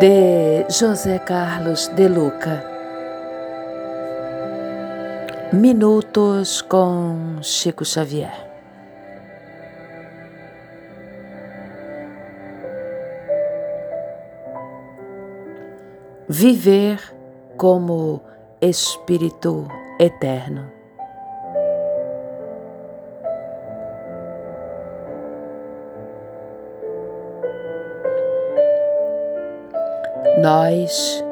de José Carlos de Luca. Minutos com Chico Xavier. Viver como Espírito Eterno. Nós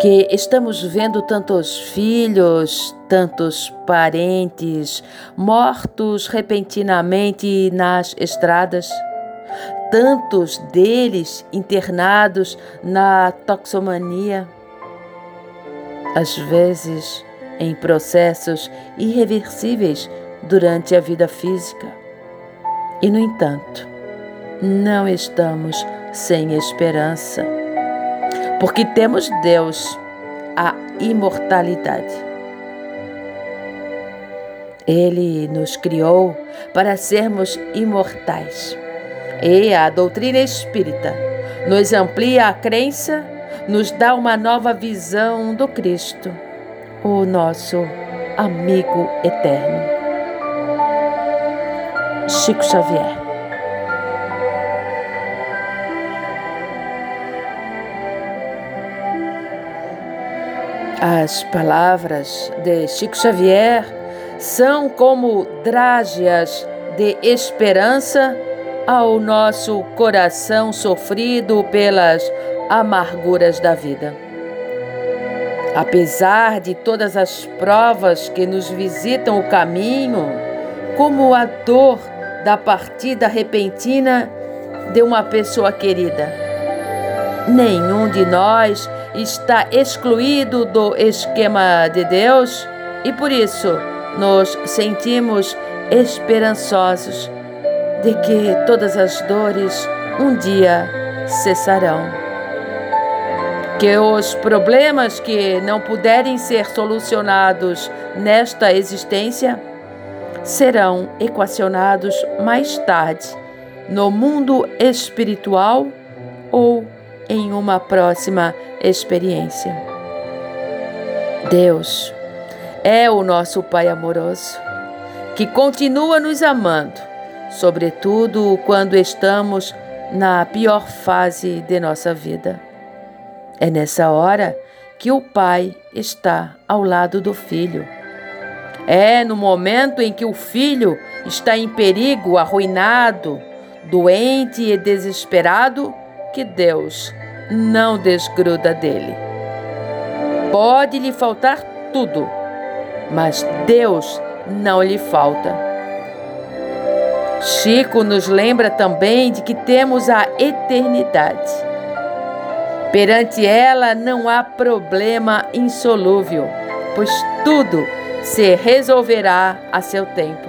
que estamos vendo tantos filhos, tantos parentes mortos repentinamente nas estradas, tantos deles internados na toxomania, às vezes em processos irreversíveis durante a vida física. E, no entanto, não estamos sem esperança porque temos Deus, a imortalidade. Ele nos criou para sermos imortais. E a doutrina espírita nos amplia a crença, nos dá uma nova visão do Cristo, o nosso amigo eterno. Chico Xavier. As palavras de Chico Xavier são como drágeas de esperança ao nosso coração sofrido pelas amarguras da vida. Apesar de todas as provas que nos visitam o caminho, como a dor da partida repentina de uma pessoa querida, nenhum de nós está excluído do esquema de Deus e por isso nos sentimos esperançosos de que todas as dores um dia cessarão. Que os problemas que não puderem ser solucionados nesta existência serão equacionados mais tarde no mundo espiritual ou em uma próxima experiência. Deus é o nosso Pai amoroso, que continua nos amando, sobretudo quando estamos na pior fase de nossa vida. É nessa hora que o Pai está ao lado do filho. É no momento em que o filho está em perigo, arruinado, doente e desesperado, que Deus não desgruda dele. Pode lhe faltar tudo, mas Deus não lhe falta. Chico nos lembra também de que temos a eternidade. Perante ela não há problema insolúvel, pois tudo se resolverá a seu tempo.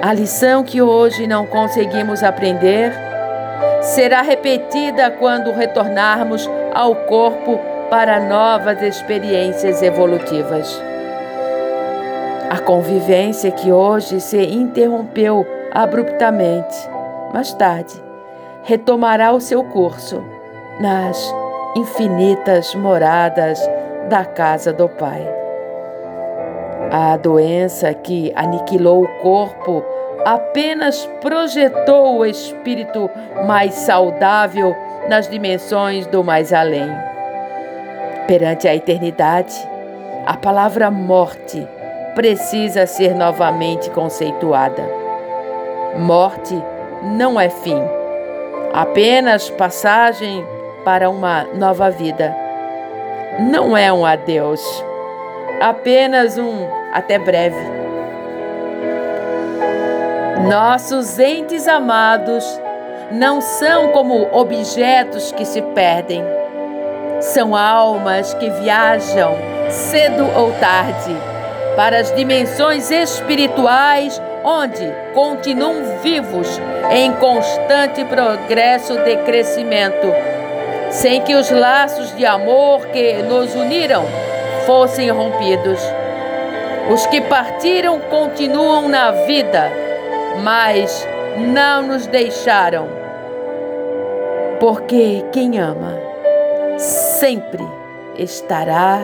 A lição que hoje não conseguimos aprender será repetida quando retornarmos ao corpo para novas experiências evolutivas. A convivência que hoje se interrompeu abruptamente, mais tarde, retomará o seu curso nas infinitas moradas da casa do Pai. A doença que aniquilou o corpo apenas projetou o espírito mais saudável nas dimensões do mais além. Perante a eternidade, a palavra morte precisa ser novamente conceituada. Morte não é fim, apenas passagem para uma nova vida. Não é um adeus, apenas um até breve. Nossos entes amados não são como objetos que se perdem. São almas que viajam cedo ou tarde para as dimensões espirituais onde continuam vivos em constante progresso de crescimento, sem que os laços de amor que nos uniram fossem rompidos. Os que partiram continuam na vida mas não nos deixaram. Porque quem ama sempre estará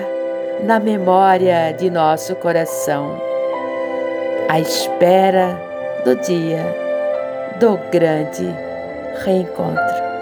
na memória de nosso coração, à espera do dia do grande reencontro.